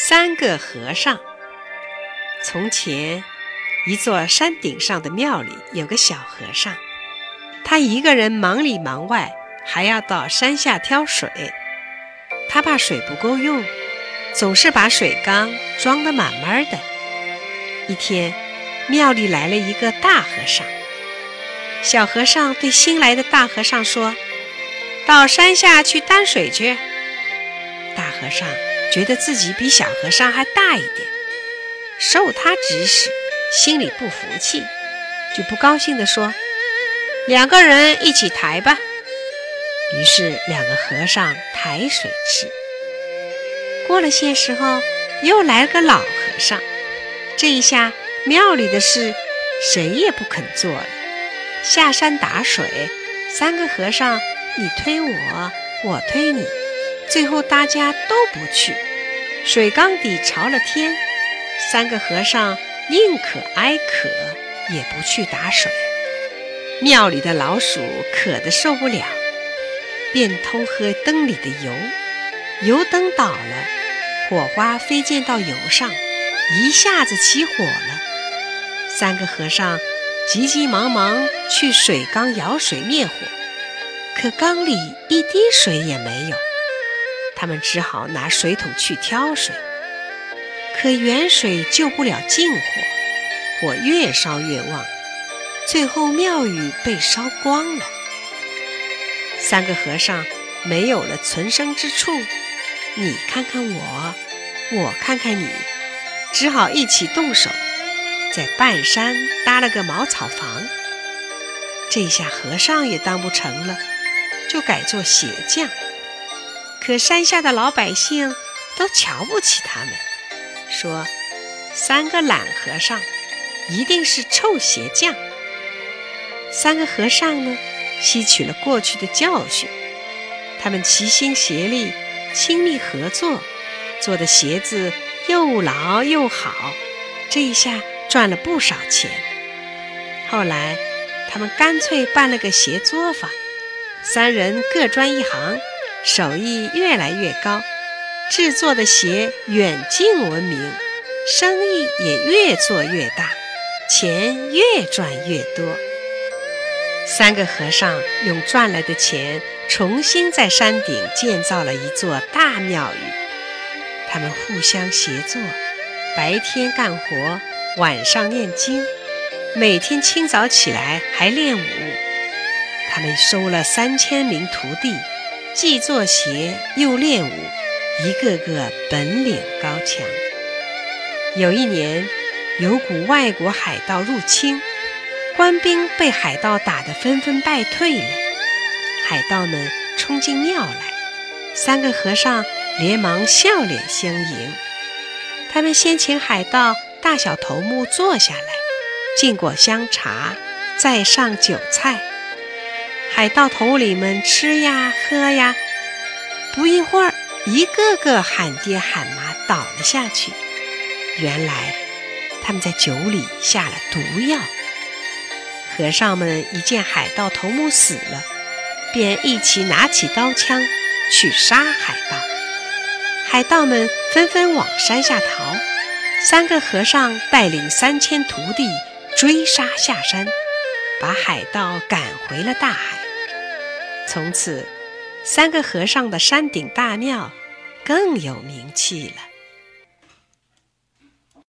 三个和尚。从前，一座山顶上的庙里有个小和尚，他一个人忙里忙外，还要到山下挑水。他怕水不够用，总是把水缸装得满满的。一天，庙里来了一个大和尚。小和尚对新来的大和尚说：“到山下去担水去。”大和尚觉得自己比小和尚还大一点，受他指使，心里不服气，就不高兴地说：“两个人一起抬吧。”于是两个和尚抬水吃。过了些时候，又来了个老和尚。这一下，庙里的事谁也不肯做了。下山打水，三个和尚你推我，我推你，最后大家都不去。水缸底朝了天，三个和尚宁可挨渴，也不去打水。庙里的老鼠渴得受不了，便偷喝灯里的油，油灯倒了，火花飞溅到油上，一下子起火了。三个和尚。急急忙忙去水缸舀水灭火，可缸里一滴水也没有。他们只好拿水桶去挑水，可远水救不了近火，火越烧越旺，最后庙宇被烧光了。三个和尚没有了存身之处，你看看我，我看看你，只好一起动手。在半山搭了个茅草房，这下和尚也当不成了，就改做鞋匠。可山下的老百姓都瞧不起他们，说三个懒和尚一定是臭鞋匠。三个和尚呢，吸取了过去的教训，他们齐心协力，亲密合作，做的鞋子又牢又好。这一下。赚了不少钱。后来，他们干脆办了个鞋作坊，三人各专一行，手艺越来越高，制作的鞋远近闻名，生意也越做越大，钱越赚越多。三个和尚用赚来的钱，重新在山顶建造了一座大庙宇。他们互相协作，白天干活。晚上念经，每天清早起来还练武。他们收了三千名徒弟，既做鞋又练武，一个个本领高强。有一年，有股外国海盗入侵，官兵被海盗打得纷纷败退了。海盗们冲进庙来，三个和尚连忙笑脸相迎。他们先请海盗。大小头目坐下来，敬过香茶，再上酒菜。海盗头领们吃呀喝呀，不一会儿，一个个喊爹喊妈倒了下去。原来他们在酒里下了毒药。和尚们一见海盗头目死了，便一起拿起刀枪去杀海盗。海盗们纷纷往山下逃。三个和尚带领三千徒弟追杀下山，把海盗赶回了大海。从此，三个和尚的山顶大庙更有名气了。